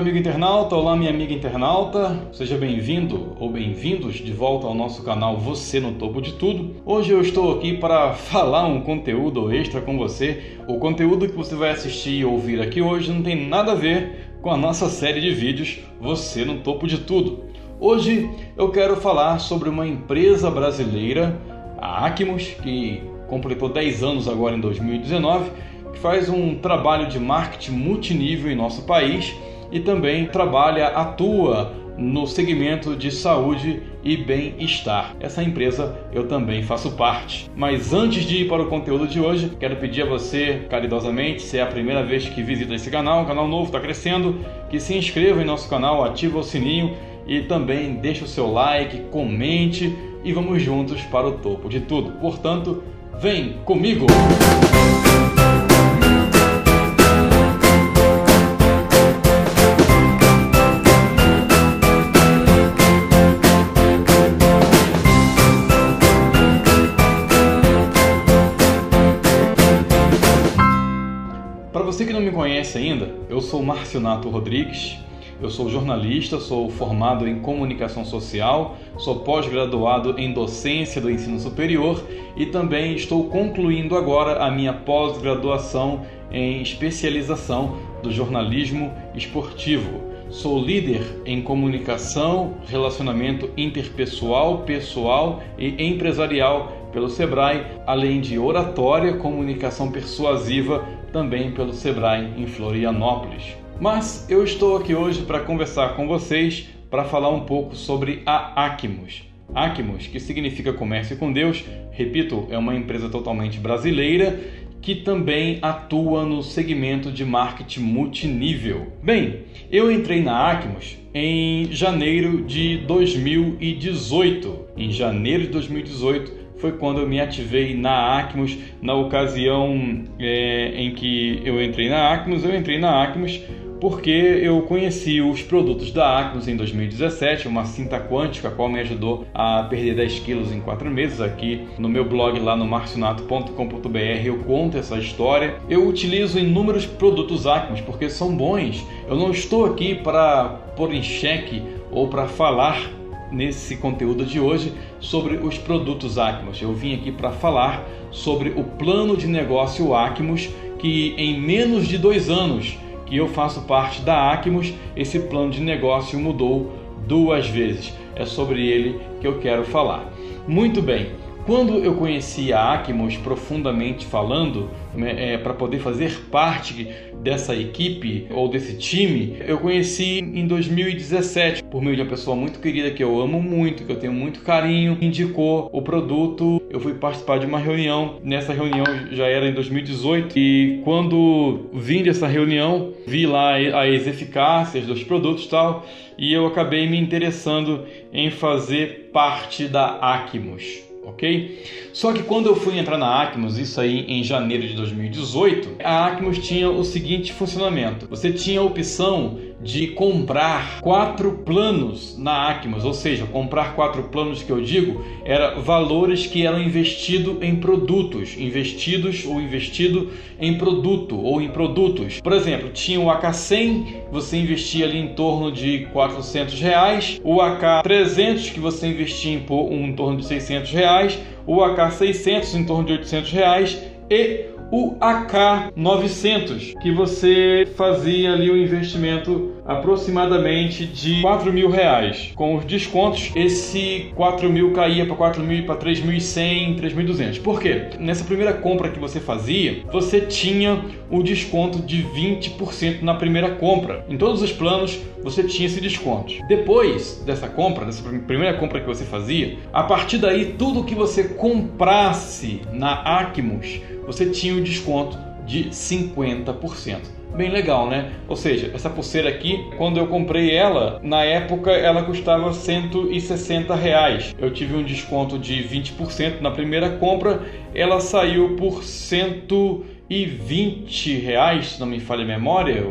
amigo internauta, olá minha amiga internauta, seja bem-vindo ou bem-vindos de volta ao nosso canal Você no Topo de Tudo. Hoje eu estou aqui para falar um conteúdo extra com você. O conteúdo que você vai assistir e ouvir aqui hoje não tem nada a ver com a nossa série de vídeos Você no Topo de Tudo. Hoje eu quero falar sobre uma empresa brasileira, a Acmos, que completou 10 anos agora em 2019 que faz um trabalho de marketing multinível em nosso país e também trabalha, atua no segmento de saúde e bem-estar. Essa empresa eu também faço parte. Mas antes de ir para o conteúdo de hoje, quero pedir a você, caridosamente, se é a primeira vez que visita esse canal, um canal novo está crescendo, que se inscreva em nosso canal, ative o sininho e também deixe o seu like, comente e vamos juntos para o topo de tudo. Portanto, vem comigo! Música conhece ainda, eu sou Márcio Nato Rodrigues, eu sou jornalista, sou formado em comunicação social, sou pós-graduado em docência do ensino superior e também estou concluindo agora a minha pós-graduação em especialização do jornalismo esportivo. Sou líder em comunicação, relacionamento interpessoal, pessoal e empresarial pelo Sebrae, além de oratória, comunicação persuasiva também pelo Sebrae em Florianópolis. Mas eu estou aqui hoje para conversar com vocês para falar um pouco sobre a Acmos. Acmos, que significa comércio com Deus, repito, é uma empresa totalmente brasileira que também atua no segmento de marketing multinível. Bem, eu entrei na Acmos em janeiro de 2018. Em janeiro de 2018, foi quando eu me ativei na Acmos, na ocasião é, em que eu entrei na Acmos, eu entrei na Acmos porque eu conheci os produtos da Acmos em 2017, uma cinta quântica, a qual me ajudou a perder 10 quilos em 4 meses. Aqui no meu blog, lá no marcionato.com.br, eu conto essa história. Eu utilizo inúmeros produtos Acmos porque são bons. Eu não estou aqui para pôr em xeque ou para falar nesse conteúdo de hoje sobre os produtos Acmos. Eu vim aqui para falar sobre o plano de negócio Acmos, que em menos de dois anos que eu faço parte da Acmos, esse plano de negócio mudou duas vezes. É sobre ele que eu quero falar. Muito bem. Quando eu conheci a Acmos profundamente falando, né, é, para poder fazer parte dessa equipe ou desse time, eu conheci em 2017 por meio de uma pessoa muito querida que eu amo muito, que eu tenho muito carinho, indicou o produto. Eu fui participar de uma reunião. Nessa reunião já era em 2018 e quando vim dessa reunião, vi lá as eficácias dos produtos e tal, e eu acabei me interessando em fazer parte da Acmos ok? Só que quando eu fui entrar na Acmos, isso aí em janeiro de 2018, a Acmos tinha o seguinte funcionamento: você tinha a opção de comprar quatro planos na Acmos, ou seja, comprar quatro planos que eu digo era valores que eram investidos em produtos, investidos ou investido em produto ou em produtos. Por exemplo, tinha o AK100, você investia ali em torno de 400 reais, o AK300 que você investia em, em torno de 600 reais, o AK600 em torno de 800 reais. E o AK900, que você fazia ali o investimento aproximadamente de 4 mil reais. Com os descontos, esse 4 mil caía para 4 mil para 3.100, 3.200. Por quê? Nessa primeira compra que você fazia, você tinha o desconto de 20% na primeira compra. Em todos os planos, você tinha esse desconto. Depois dessa compra, dessa primeira compra que você fazia, a partir daí, tudo que você comprasse na Acmos, você tinha o desconto de 50% bem legal, né? Ou seja, essa pulseira aqui, quando eu comprei ela, na época ela custava 160 reais. Eu tive um desconto de 20% na primeira compra, ela saiu por 120 reais, se não me falha a memória,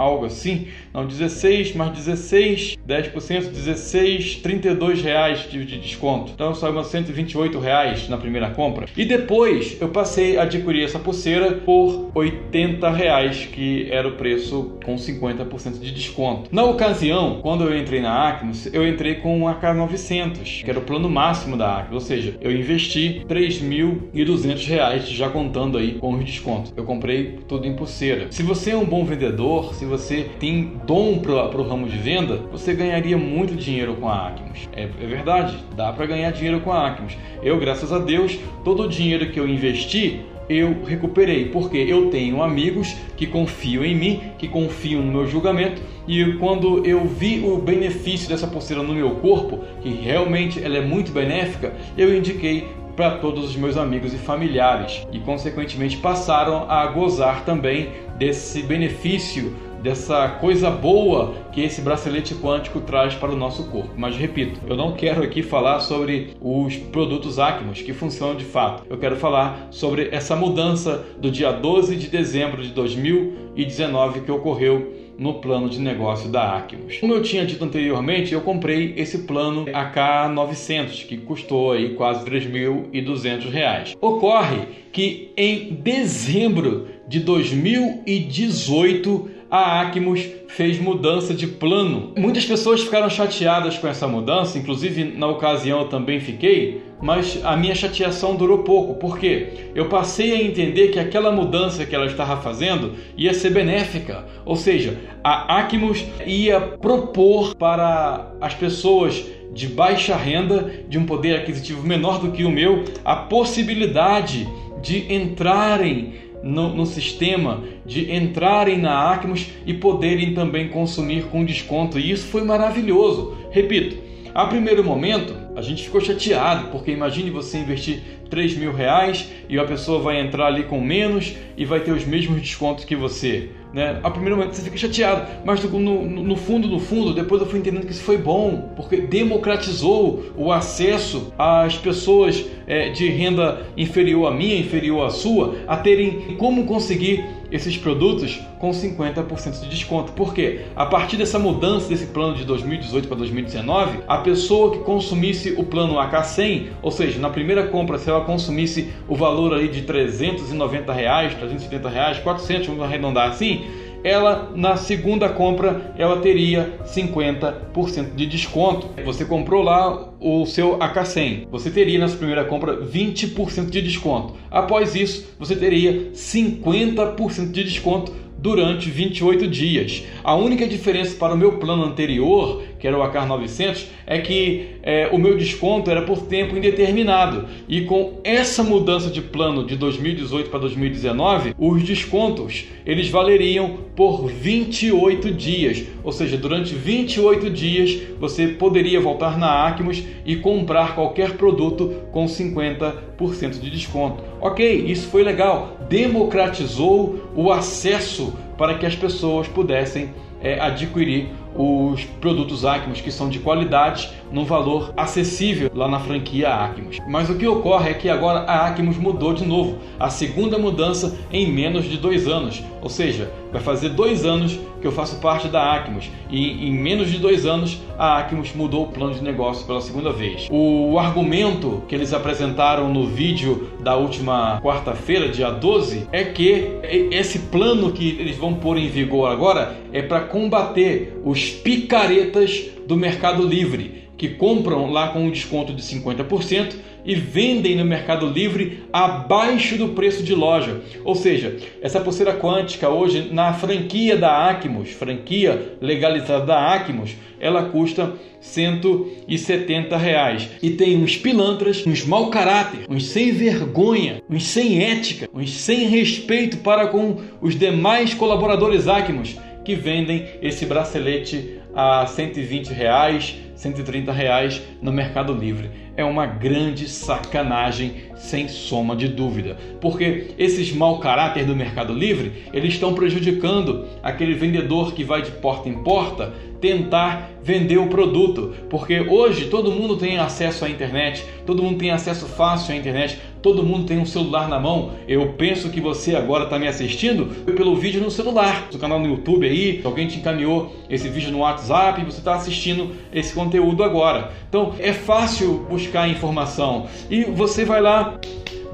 algo assim. Não, 16 mais 16, 10%, 16, 32 reais de, de desconto. Então saiu 128 reais na primeira compra. E depois eu passei a adquirir essa pulseira por 80 reais, que era o preço com 50% de desconto. Na ocasião, quando eu entrei na Acnos, eu entrei com a K900, que era o plano máximo da Acnos, ou seja, eu investi 3.200 reais já contando aí com os descontos. Eu comprei tudo em pulseira. Se você é um bom vendedor, se você tem dom para o ramo de venda, você ganharia muito dinheiro com a Acmos. É, é verdade, dá para ganhar dinheiro com a Acmos. Eu, graças a Deus, todo o dinheiro que eu investi eu recuperei, porque eu tenho amigos que confiam em mim, que confiam no meu julgamento, e quando eu vi o benefício dessa pulseira no meu corpo, que realmente ela é muito benéfica, eu indiquei para todos os meus amigos e familiares e consequentemente passaram a gozar também desse benefício dessa coisa boa que esse bracelete quântico traz para o nosso corpo. Mas repito, eu não quero aqui falar sobre os produtos Acmos que funcionam de fato. Eu quero falar sobre essa mudança do dia 12 de dezembro de 2019 que ocorreu no plano de negócio da Acmos. Como eu tinha dito anteriormente, eu comprei esse plano AK900, que custou aí quase R$ 3.200. Ocorre que em dezembro de 2018 a Acmos fez mudança de plano. Muitas pessoas ficaram chateadas com essa mudança, inclusive na ocasião eu também fiquei, mas a minha chateação durou pouco, porque eu passei a entender que aquela mudança que ela estava fazendo ia ser benéfica, ou seja, a Acmos ia propor para as pessoas de baixa renda, de um poder aquisitivo menor do que o meu, a possibilidade de entrarem no, no, sistema, de entrarem na Acmos e poderem também consumir com desconto. E isso foi maravilhoso. Repito, a primeiro momento a gente ficou chateado, porque imagine você investir 3 mil reais e a pessoa vai entrar ali com menos e vai ter os mesmos descontos que você. Né? A primeiro momento você fica chateado, mas no, no, no, fundo, no fundo, depois eu fui entendendo que isso foi bom, porque democratizou o acesso às pessoas é, de renda inferior à minha, inferior à sua, a terem como conseguir esses produtos com 50% de desconto. Porque a partir dessa mudança desse plano de 2018 para 2019, a pessoa que consumisse o plano AK100, ou seja, na primeira compra, se ela consumisse o valor aí de 390 reais, 370 reais, 400, vamos arredondar assim, ela na segunda compra ela teria 50% de desconto. Você comprou lá o seu AK100, você teria na sua primeira compra 20% de desconto. Após isso, você teria 50% de desconto durante 28 dias. A única diferença para o meu plano anterior, que era o ACAR 900, é que é, o meu desconto era por tempo indeterminado. E com essa mudança de plano de 2018 para 2019, os descontos eles valeriam por 28 dias. Ou seja, durante 28 dias você poderia voltar na Acmos e comprar qualquer produto com 50% de desconto. Ok, isso foi legal, democratizou o acesso para que as pessoas pudessem é, adquirir os produtos Acmos que são de qualidade num valor acessível lá na franquia Acmos. Mas o que ocorre é que agora a Acmos mudou de novo, a segunda mudança em menos de dois anos, ou seja, vai fazer dois anos que eu faço parte da Acmos e em menos de dois anos a Acmos mudou o plano de negócio pela segunda vez. O argumento que eles apresentaram no vídeo da última quarta-feira, dia 12, é que esse plano que eles vão pôr em vigor agora é para combater os picaretas do Mercado Livre que compram lá com um desconto de 50% e vendem no Mercado Livre abaixo do preço de loja. Ou seja, essa pulseira quântica hoje na franquia da Acmos, franquia legalizada da Acmos, ela custa 170 reais. E tem uns pilantras, uns mau caráter, uns sem vergonha, uns sem ética, uns sem respeito para com os demais colaboradores Acmos que vendem esse bracelete a 120 reais, 130 reais no Mercado Livre. É uma grande sacanagem, sem soma de dúvida, porque esses mau caráter do Mercado Livre eles estão prejudicando aquele vendedor que vai de porta em porta tentar vender o produto, porque hoje todo mundo tem acesso à internet, todo mundo tem acesso fácil à internet, todo mundo tem um celular na mão. Eu penso que você agora está me assistindo pelo vídeo no celular, no canal no YouTube aí, alguém te encaminhou esse vídeo no WhatsApp e você está assistindo esse conteúdo agora. Então é fácil buscar informação e você vai lá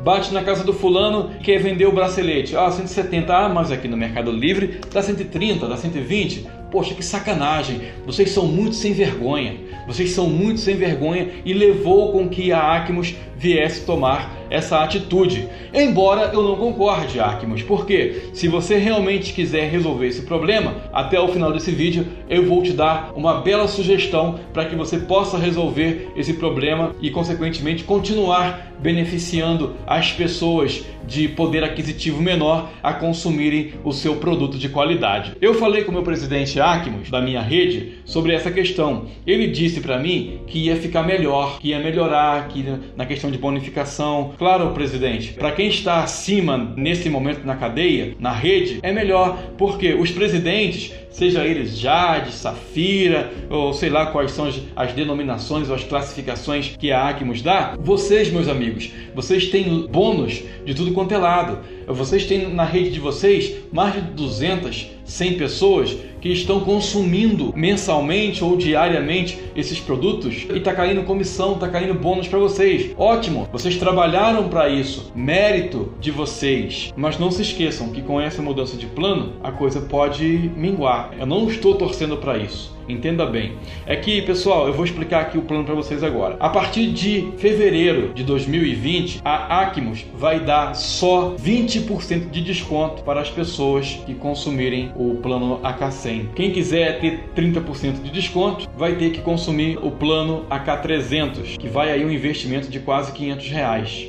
bate na casa do fulano quer vender o bracelete. Ah, 170. Ah, mas aqui no Mercado Livre dá 130, dá 120. Poxa, que sacanagem! Vocês são muito sem vergonha. Vocês são muito sem vergonha e levou com que a Acmos viesse tomar essa atitude. Embora eu não concorde, Acmos, porque se você realmente quiser resolver esse problema, até o final desse vídeo eu vou te dar uma bela sugestão para que você possa resolver esse problema e, consequentemente, continuar beneficiando as pessoas de poder aquisitivo menor a consumirem o seu produto de qualidade. Eu falei com o meu presidente Acmos, da minha rede, sobre essa questão. Ele disse para mim que ia ficar melhor, que ia melhorar que na questão de bonificação. Claro, presidente, para quem está acima nesse momento na cadeia, na rede, é melhor, porque os presidentes seja eles Jade, Safira, ou sei lá quais são as, denominações ou as classificações que a Acmos dá, vocês, meus amigos, vocês têm bônus de tudo quanto é lado. Vocês têm na rede de vocês mais de 200, 100 pessoas que estão consumindo mensalmente ou diariamente esses produtos e está caindo comissão, está caindo bônus para vocês. Ótimo, vocês trabalharam para isso, mérito de vocês. Mas não se esqueçam que com essa mudança de plano a coisa pode minguar. Eu não estou torcendo para isso. Entenda bem. É que, pessoal, eu vou explicar aqui o plano para vocês agora. A partir de fevereiro de 2020, a Acmos vai dar só 20% de desconto para as pessoas que consumirem o plano AK100. Quem quiser ter 30% de desconto, vai ter que consumir o plano AK300, que vai aí um investimento de quase 500 reais.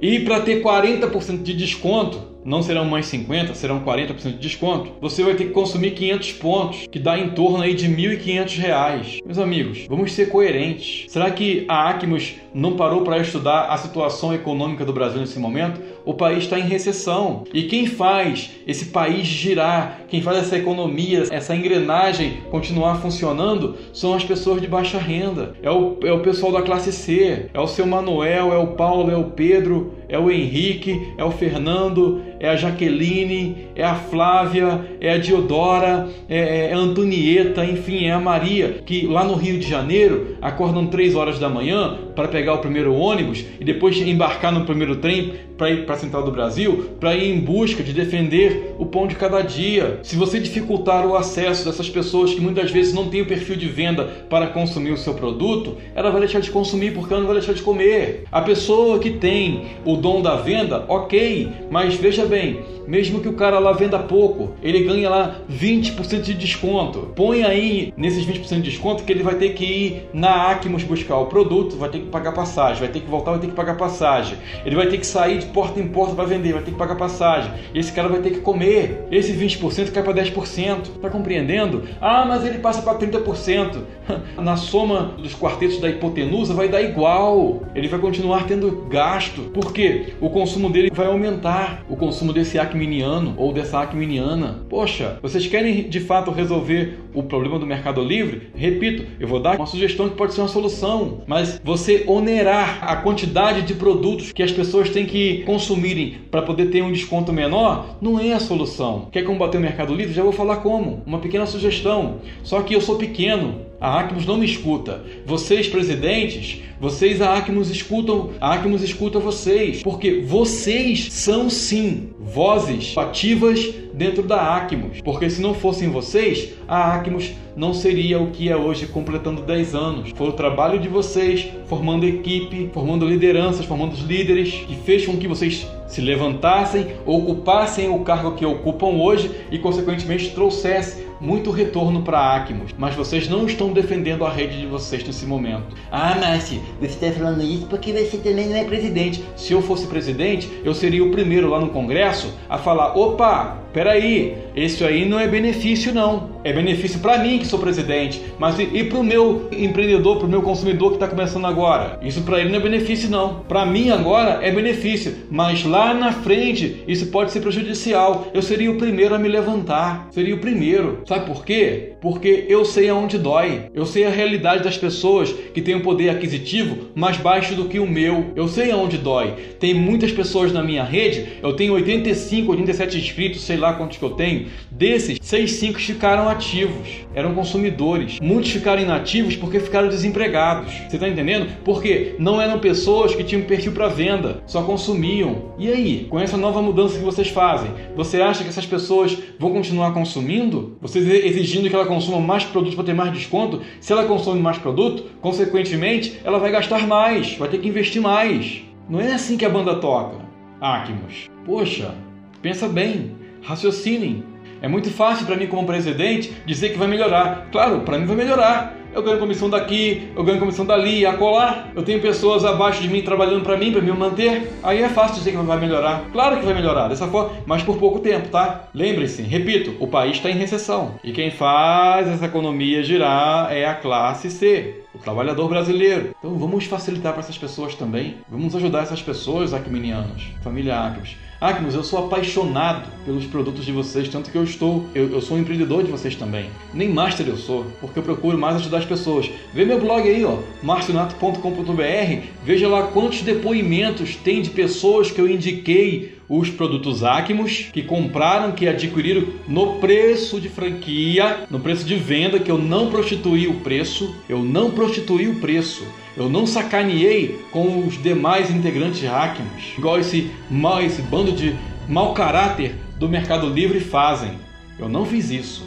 E para ter 40% de desconto, não serão mais 50, serão 40% de desconto, você vai ter que consumir 500 pontos, que dá em torno aí de R$ 1.500. Meus amigos, vamos ser coerentes. Será que a Acmos não parou para estudar a situação econômica do Brasil nesse momento? O país está em recessão. E quem faz esse país girar, quem faz essa economia, essa engrenagem continuar funcionando, são as pessoas de baixa renda. É o, é o pessoal da classe C, é o seu Manuel, é o Paulo, é o Pedro, é o Henrique, é o Fernando, é a Jaqueline, é a Flávia, é a Diodora, é, é a Antonieta, enfim, é a Maria, que lá no Rio de Janeiro acordam 3 horas da manhã para pegar o primeiro ônibus e depois embarcar no primeiro trem para ir para a Central do Brasil, para ir em busca de defender o pão de cada dia. Se você dificultar o acesso dessas pessoas que muitas vezes não têm o perfil de venda para consumir o seu produto, ela vai deixar de consumir porque ela não vai deixar de comer. A pessoa que tem o dom da venda, ok, mas veja bem, mesmo que o cara lá venda pouco, ele ganha lá 20% de desconto. Põe aí nesses 20% de desconto que ele vai ter que ir na Acmos buscar o produto, vai ter que pagar passagem, vai ter que voltar, vai ter que pagar passagem. Ele vai ter que sair de porta em porta para vender, vai ter que pagar passagem. Esse cara vai ter que comer. Esse 20% cai para 10%. Tá compreendendo? Ah, mas ele passa para 30%. Na soma dos quartetos da hipotenusa vai dar igual. Ele vai continuar tendo gasto. Por quê? O consumo dele vai aumentar. O consumo desse acminiano ou dessa acminiana. Poxa, vocês querem de fato resolver o problema do Mercado Livre? Repito, eu vou dar uma sugestão que pode ser uma solução, mas você onerar a quantidade de produtos que as pessoas têm que consumirem para poder ter um desconto menor não é a solução. Quer combater o Mercado Livre? Já vou falar como. Uma pequena sugestão. Só que eu sou pequeno, a Acmos não me escuta. Vocês, presidentes, vocês, a Acmos, escutam, a Acmos escuta vocês. Porque vocês são, sim, vozes ativas dentro da Acmos. Porque se não fossem vocês, a Acmos não seria o que é hoje, completando 10 anos. Foi o trabalho de vocês, formando equipe, formando lideranças, formando os líderes, que fez com que vocês se levantassem, ocupassem o cargo que ocupam hoje e, consequentemente, trouxessem muito retorno para Acmos, mas vocês não estão defendendo a rede de vocês nesse momento. Ah, Márcio, você está falando isso porque você também não é presidente. Se eu fosse presidente, eu seria o primeiro lá no Congresso a falar: opa, peraí, isso aí não é benefício não. É benefício para mim que sou presidente, mas e, e para o meu empreendedor, para o meu consumidor que está começando agora? Isso para ele não é benefício não. Para mim agora é benefício, mas lá na frente isso pode ser prejudicial. Eu seria o primeiro a me levantar, seria o primeiro. Sabe por quê? Porque eu sei aonde dói. Eu sei a realidade das pessoas que têm um poder aquisitivo mais baixo do que o meu. Eu sei aonde dói. Tem muitas pessoas na minha rede, eu tenho 85, 87 inscritos, sei lá quantos que eu tenho. Desses, 6, 5 ficaram ativos, eram consumidores. Muitos ficaram inativos porque ficaram desempregados. Você está entendendo? Porque não eram pessoas que tinham perfil para venda, só consumiam. E aí, com essa nova mudança que vocês fazem, você acha que essas pessoas vão continuar consumindo? Vocês exigindo que ela consuma mais produtos para ter mais desconto? Se ela consome mais produto, consequentemente, ela vai gastar mais, vai ter que investir mais. Não é assim que a banda toca. Acmos. Poxa, pensa bem, raciocinem. É muito fácil para mim, como presidente, dizer que vai melhorar. Claro, para mim vai melhorar. Eu ganho comissão daqui, eu ganho comissão dali, acolá. Eu tenho pessoas abaixo de mim trabalhando para mim, para me manter. Aí é fácil dizer que vai melhorar. Claro que vai melhorar, dessa forma, mas por pouco tempo, tá? Lembre-se, repito, o país está em recessão. E quem faz essa economia girar é a classe C o trabalhador brasileiro. Então vamos facilitar para essas pessoas também. Vamos ajudar essas pessoas, acminianos, família Acmos. Acmos, eu sou apaixonado pelos produtos de vocês, tanto que eu estou, eu, eu sou um empreendedor de vocês também. Nem master eu sou, porque eu procuro mais ajudar as pessoas. Vê meu blog aí, ó, marcionato.com.br, veja lá quantos depoimentos tem de pessoas que eu indiquei os produtos Acmos que compraram, que adquiriram no preço de franquia, no preço de venda, que eu não prostituí o preço, eu não prostituí o preço. Eu não sacaneei com os demais integrantes Acmos, igual esse, mal, esse bando de mau caráter do Mercado Livre fazem. Eu não fiz isso.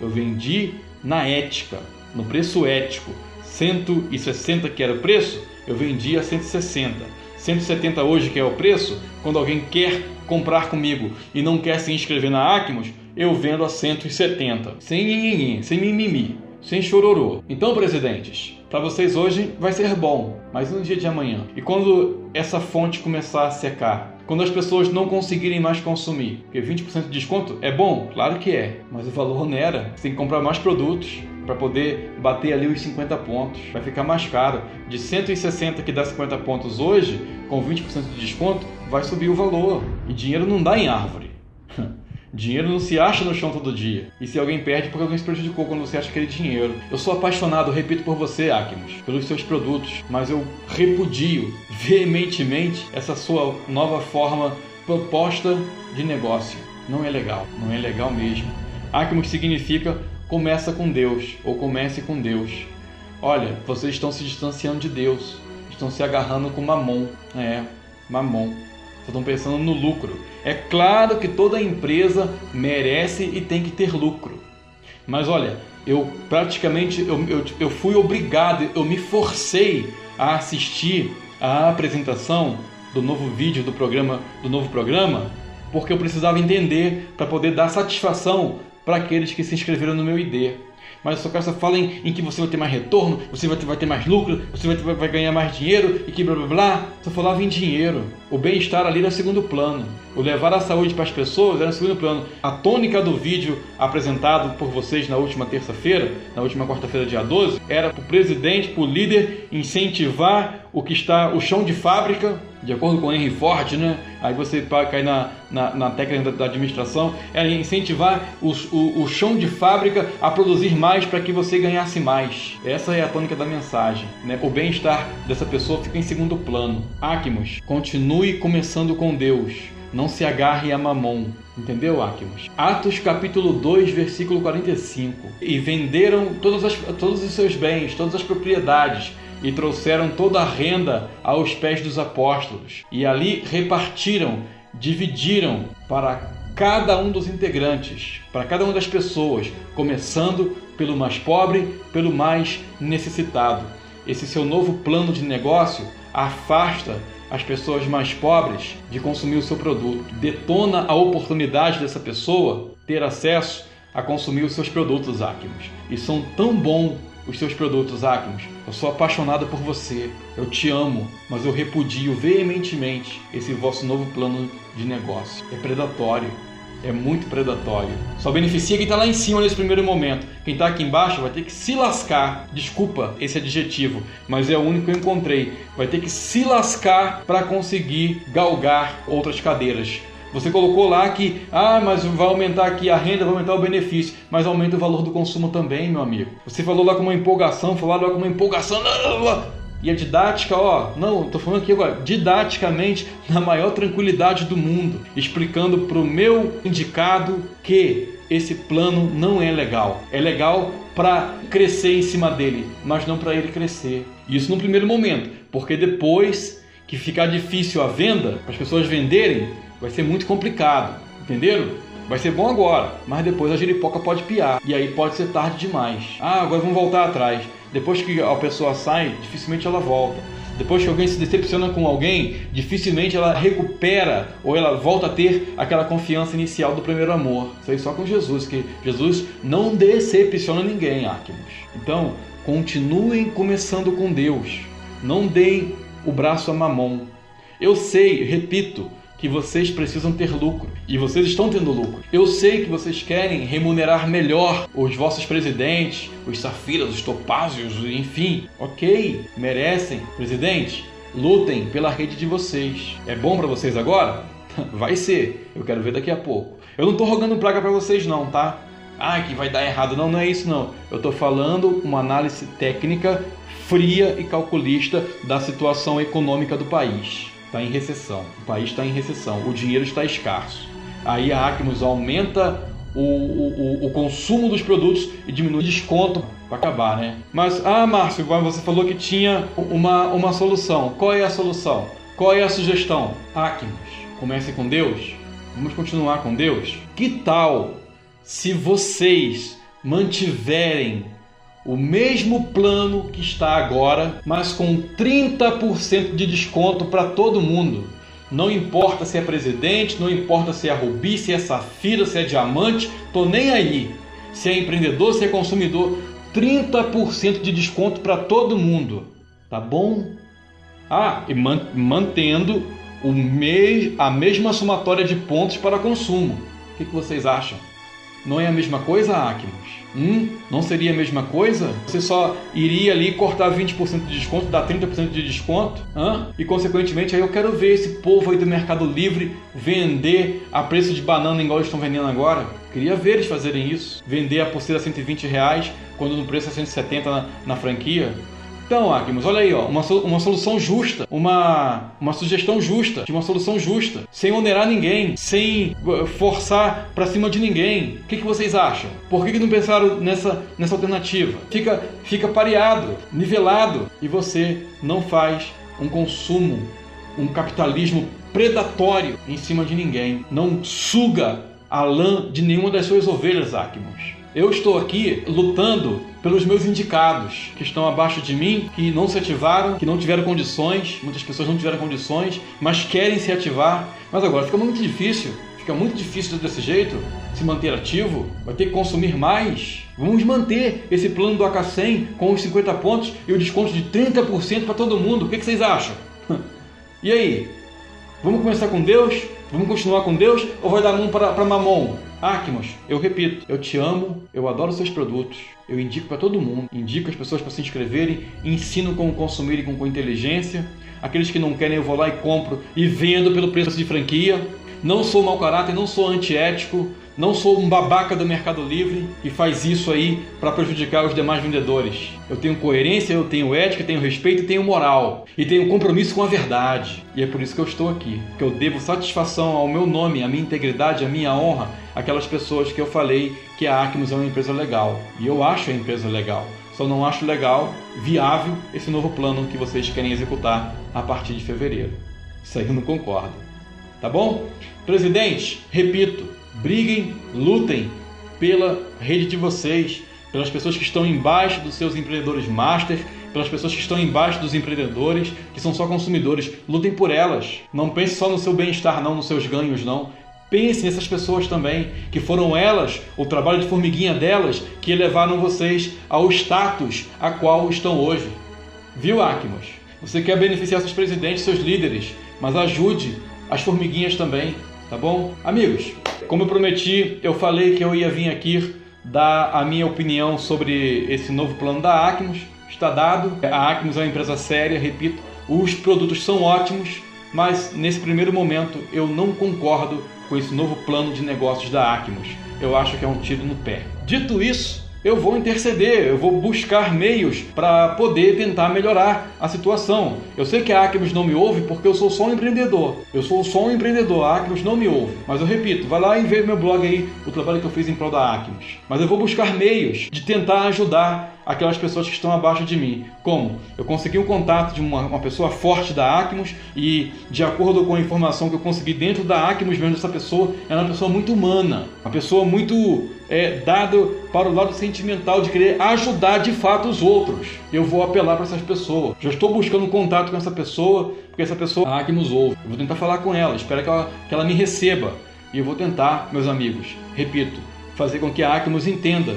Eu vendi na ética, no preço ético. 160 que era o preço, eu vendi a 160. 170 hoje, que é o preço, quando alguém quer comprar comigo e não quer se inscrever na Acmos, eu vendo a 170. Sem ninguém, sem mimimi, sem chororô. Então, presidentes, para vocês hoje vai ser bom, mas no dia de amanhã. E quando essa fonte começar a secar, quando as pessoas não conseguirem mais consumir, porque 20% de desconto é bom, claro que é, mas o valor onera. Você tem que comprar mais produtos, para poder bater ali os 50 pontos. Vai ficar mais caro. De 160 que dá 50 pontos hoje, com 20% de desconto, vai subir o valor. E dinheiro não dá em árvore. Dinheiro não se acha no chão todo dia. E se alguém perde, porque alguém se prejudicou quando você acha aquele dinheiro. Eu sou apaixonado, repito por você, Acmos, pelos seus produtos, mas eu repudio veementemente essa sua nova forma proposta de negócio. Não é legal, não é legal mesmo. Acmos significa começa com Deus ou comece com Deus. Olha, vocês estão se distanciando de Deus, estão se agarrando com mamon. É, mamon. Estão pensando no lucro. É claro que toda empresa merece e tem que ter lucro. Mas olha, eu praticamente eu, eu, eu fui obrigado, eu me forcei a assistir a apresentação do novo vídeo do programa, do novo programa, porque eu precisava entender para poder dar satisfação para aqueles que se inscreveram no meu ID. Mas a sua casa fala em, em, que você vai ter mais retorno, você vai ter, vai ter mais lucro, você vai, ter, vai ganhar mais dinheiro e que blá blá blá. Só falava em dinheiro. O bem-estar ali era segundo plano. O levar a saúde para as pessoas era segundo plano. A tônica do vídeo apresentado por vocês na última terça-feira, na última quarta-feira, dia 12, era para o presidente, para o líder incentivar o que está o chão de fábrica de acordo com Henry Ford, né? Aí você cai na, na, na técnica da, administração, é incentivar os, o, o chão de fábrica a produzir mais para que você ganhasse mais. Essa é a tônica da mensagem. Né? O bem-estar dessa pessoa fica em segundo plano. Acmos, continue começando com Deus. Não se agarre a mamon. Entendeu, Acmos? Atos capítulo 2, versículo 45. E venderam todas as, todos os seus bens, todas as propriedades e trouxeram toda a renda aos pés dos apóstolos. E ali repartiram, dividiram para cada um dos integrantes, para cada uma das pessoas, começando pelo mais pobre, pelo mais necessitado. Esse seu novo plano de negócio afasta as pessoas mais pobres de consumir o seu produto, detona a oportunidade dessa pessoa ter acesso a consumir os seus produtos Acmos. E são tão bons os seus produtos, Acmos. Eu sou apaixonado por você. Eu te amo, mas eu repudio veementemente esse vosso novo plano de negócio. É predatório. é muito predatório. Só beneficia quem está lá em cima nesse primeiro momento. Quem está aqui embaixo vai ter que se lascar. Desculpa esse adjetivo, mas é o único que eu encontrei. Vai ter que se lascar para conseguir galgar outras cadeiras. Você colocou lá que, ah, mas vai aumentar aqui a renda, vai aumentar o benefício, mas aumenta o valor do consumo também, meu amigo. Você falou lá com uma empolgação, falou lá com uma empolgação. E a didática, ó, não, tô falando aqui agora, didaticamente, na maior tranquilidade do mundo, explicando para o meu indicado que esse plano não é legal. É legal para crescer em cima dele, mas não para ele crescer. Isso no primeiro momento, porque depois que ficar difícil a venda, as pessoas venderem, vai ser muito complicado, entenderam? Vai ser bom agora, mas depois a giripoca pode piar e aí pode ser tarde demais. Ah, agora vamos voltar atrás. Depois que a pessoa sai, dificilmente ela volta. Depois que alguém se decepciona com alguém, dificilmente ela recupera ou ela volta a ter aquela confiança inicial do primeiro amor. Isso aí só com Jesus, que Jesus não decepciona ninguém, Arquimos. Então, continuem começando com Deus. Não deem o braço a mamon. Eu sei, repito, que vocês precisam ter lucro e vocês estão tendo lucro. Eu sei que vocês querem remunerar melhor os vossos presidentes, os safiras, os topázios, enfim. Ok, merecem. Presidente, lutem pela rede de vocês. É bom para vocês agora? Vai ser. Eu quero ver daqui a pouco. Eu não tô rogando praga para vocês não, tá? Ah, que vai dar errado. Não, não é isso não. Eu tô falando uma análise técnica fria e calculista da situação econômica do país está em recessão, o país está em recessão, o dinheiro está escasso. Aí a Acmos aumenta o, o, o, consumo dos produtos e diminui o desconto para acabar, né? Mas, ah, Márcio, você falou que tinha uma, uma solução. Qual é a solução? Qual é a sugestão? Acmos, comece com Deus. Vamos continuar com Deus? Que tal se vocês mantiverem o mesmo plano que está agora, mas com 30% de desconto para todo mundo. Não importa se é presidente, não importa se é rubi, se é safira, se é diamante, tô nem aí. Se é empreendedor, se é consumidor, 30% de desconto para todo mundo. Tá bom? Ah, e mantendo o me a mesma somatória de pontos para consumo. O que, que vocês acham? Não é a mesma coisa, Acmos? Hum, não seria a mesma coisa? Você só iria ali cortar 20% de desconto, dar 30% de desconto? Hã? E consequentemente aí eu quero ver esse povo aí do Mercado Livre vender a preço de banana igual eles estão vendendo agora. Queria ver eles fazerem isso. Vender a pulseira a 120 reais quando no preço é 170 na, na franquia. Então, Agnes, olha aí, ó, uma, uma solução justa, uma, uma sugestão justa, de uma solução justa, sem onerar ninguém, sem forçar para cima de ninguém. O que, que vocês acham? Por que, que não pensaram nessa, nessa alternativa? Fica, fica pareado, nivelado, e você não faz um consumo, um capitalismo predatório em cima de ninguém. Não suga a lã de nenhuma das suas ovelhas, Acmos. Eu estou aqui lutando pelos meus indicados que estão abaixo de mim, que não se ativaram, que não tiveram condições, muitas pessoas não tiveram condições, mas querem se ativar. Mas agora fica muito difícil, fica muito difícil desse jeito se manter ativo, vai ter que consumir mais. Vamos manter esse plano do AK100 com os 50 pontos e o desconto de 30% para todo mundo. O que, que vocês acham? e aí? Vamos começar com Deus? Vamos continuar com Deus ou vai dar mão para Mamon? Acmos, eu repito, eu te amo, eu adoro seus produtos, eu indico para todo mundo, indico as pessoas para se inscreverem, ensino como consumir com, com inteligência. Aqueles que não querem, eu vou lá e compro e vendo pelo preço de franquia. Não sou mau caráter, não sou antiético, não sou um babaca do Mercado Livre que faz isso aí para prejudicar os demais vendedores. Eu tenho coerência, eu tenho ética, tenho respeito e tenho moral. E tenho compromisso com a verdade. E é por isso que eu estou aqui. Que eu devo satisfação ao meu nome, à minha integridade, à minha honra, aquelas pessoas que eu falei que a Acmos é uma empresa legal. E eu acho a empresa legal. Só não acho legal, viável, esse novo plano que vocês querem executar a partir de fevereiro. Isso aí eu não concordo. Tá bom? Presidente, repito, Briguem, lutem pela rede de vocês, pelas pessoas que estão embaixo dos seus empreendedores master, pelas pessoas que estão embaixo dos empreendedores, que são só consumidores. Lutem por elas. Não pense só no seu bem-estar, não, nos seus ganhos, não. Pense nessas pessoas também, que foram elas, o trabalho de formiguinha delas, que elevaram vocês ao status a qual estão hoje. Viu, Acmos? Você quer beneficiar seus presidentes, seus líderes, mas ajude as formiguinhas também. Tá bom? Amigos, como eu prometi, eu falei que eu ia vir aqui dar a minha opinião sobre esse novo plano da Acmos. Está dado. A Acmos é uma empresa séria, repito, os produtos são ótimos, mas nesse primeiro momento eu não concordo com esse novo plano de negócios da Acmos. Eu acho que é um tiro no pé. Dito isso, eu vou interceder, eu vou buscar meios para poder tentar melhorar a situação. Eu sei que a Acmos não me ouve porque eu sou só um empreendedor. Eu sou só um empreendedor, a Acmos não me ouve. Mas eu repito, vai lá e vê meu blog aí, o trabalho que eu fiz em prol da Acmos. Mas eu vou buscar meios de tentar ajudar aquelas pessoas que estão abaixo de mim. Como? Eu consegui um contato de uma, uma pessoa forte da Acmos e, de acordo com a informação que eu consegui dentro da Acmos mesmo, essa pessoa é uma pessoa muito humana, uma pessoa muito é, dado para o lado sentimental de querer ajudar de fato os outros. Eu vou apelar para essas pessoas. Já estou buscando um contato com essa pessoa, porque essa pessoa a Acmos ouve. Eu vou tentar falar com ela, espero que ela, que ela me receba. E eu vou tentar, meus amigos, repito, fazer com que a Acmos entenda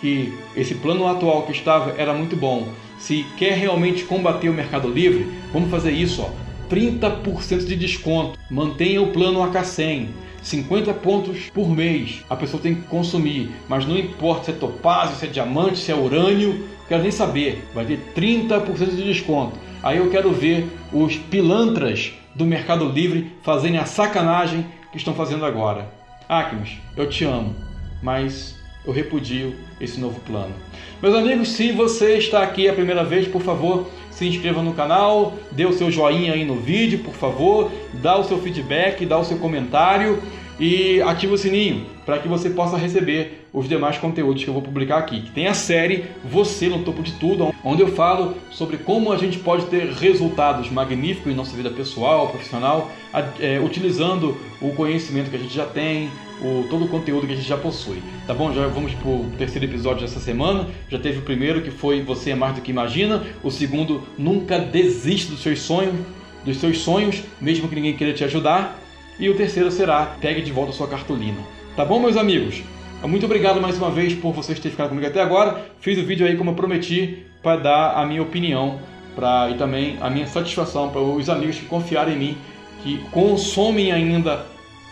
que esse plano atual que estava era muito bom. Se quer realmente combater o Mercado Livre, vamos fazer isso, ó. 30% de desconto. Mantenha o plano AK100. 50 pontos por mês a pessoa tem que consumir, mas não importa se é topázio, se é diamante, se é urânio, quero nem saber, vai ter 30% de desconto. Aí eu quero ver os pilantras do Mercado Livre fazerem a sacanagem que estão fazendo agora. Acmes, eu te amo, mas eu repudio esse novo plano. Meus amigos, se você está aqui a primeira vez, por favor, se inscreva no canal, dê o seu joinha aí no vídeo, por favor, dá o seu feedback, dá o seu comentário e ative o sininho para que você possa receber os demais conteúdos que eu vou publicar aqui. Tem a série Você no Topo de Tudo, onde eu falo sobre como a gente pode ter resultados magníficos em nossa vida pessoal, profissional, é, utilizando o conhecimento que a gente já tem, o, todo o conteúdo que a gente já possui. Tá bom? Já vamos para o terceiro episódio dessa semana. Já teve o primeiro que foi Você é mais do que imagina. O segundo, Nunca desiste dos seus sonhos, dos seus sonhos, mesmo que ninguém queira te ajudar. E o terceiro será Pegue de volta a sua cartolina. Tá bom, meus amigos? Muito obrigado mais uma vez por vocês terem ficado comigo até agora. Fiz o vídeo aí como eu prometi para dar a minha opinião pra, e também a minha satisfação para os amigos que confiarem em mim, que consomem ainda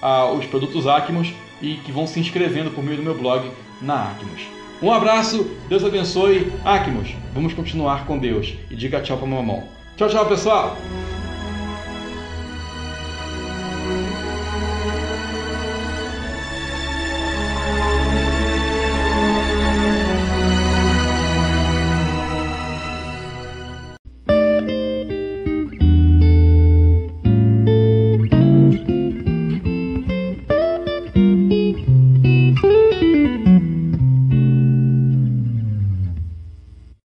ah, os produtos Acmos e que vão se inscrevendo por meio do meu blog na Acmos. Um abraço, Deus abençoe. Acmos, vamos continuar com Deus. E diga tchau para mamão. Tchau, tchau, pessoal!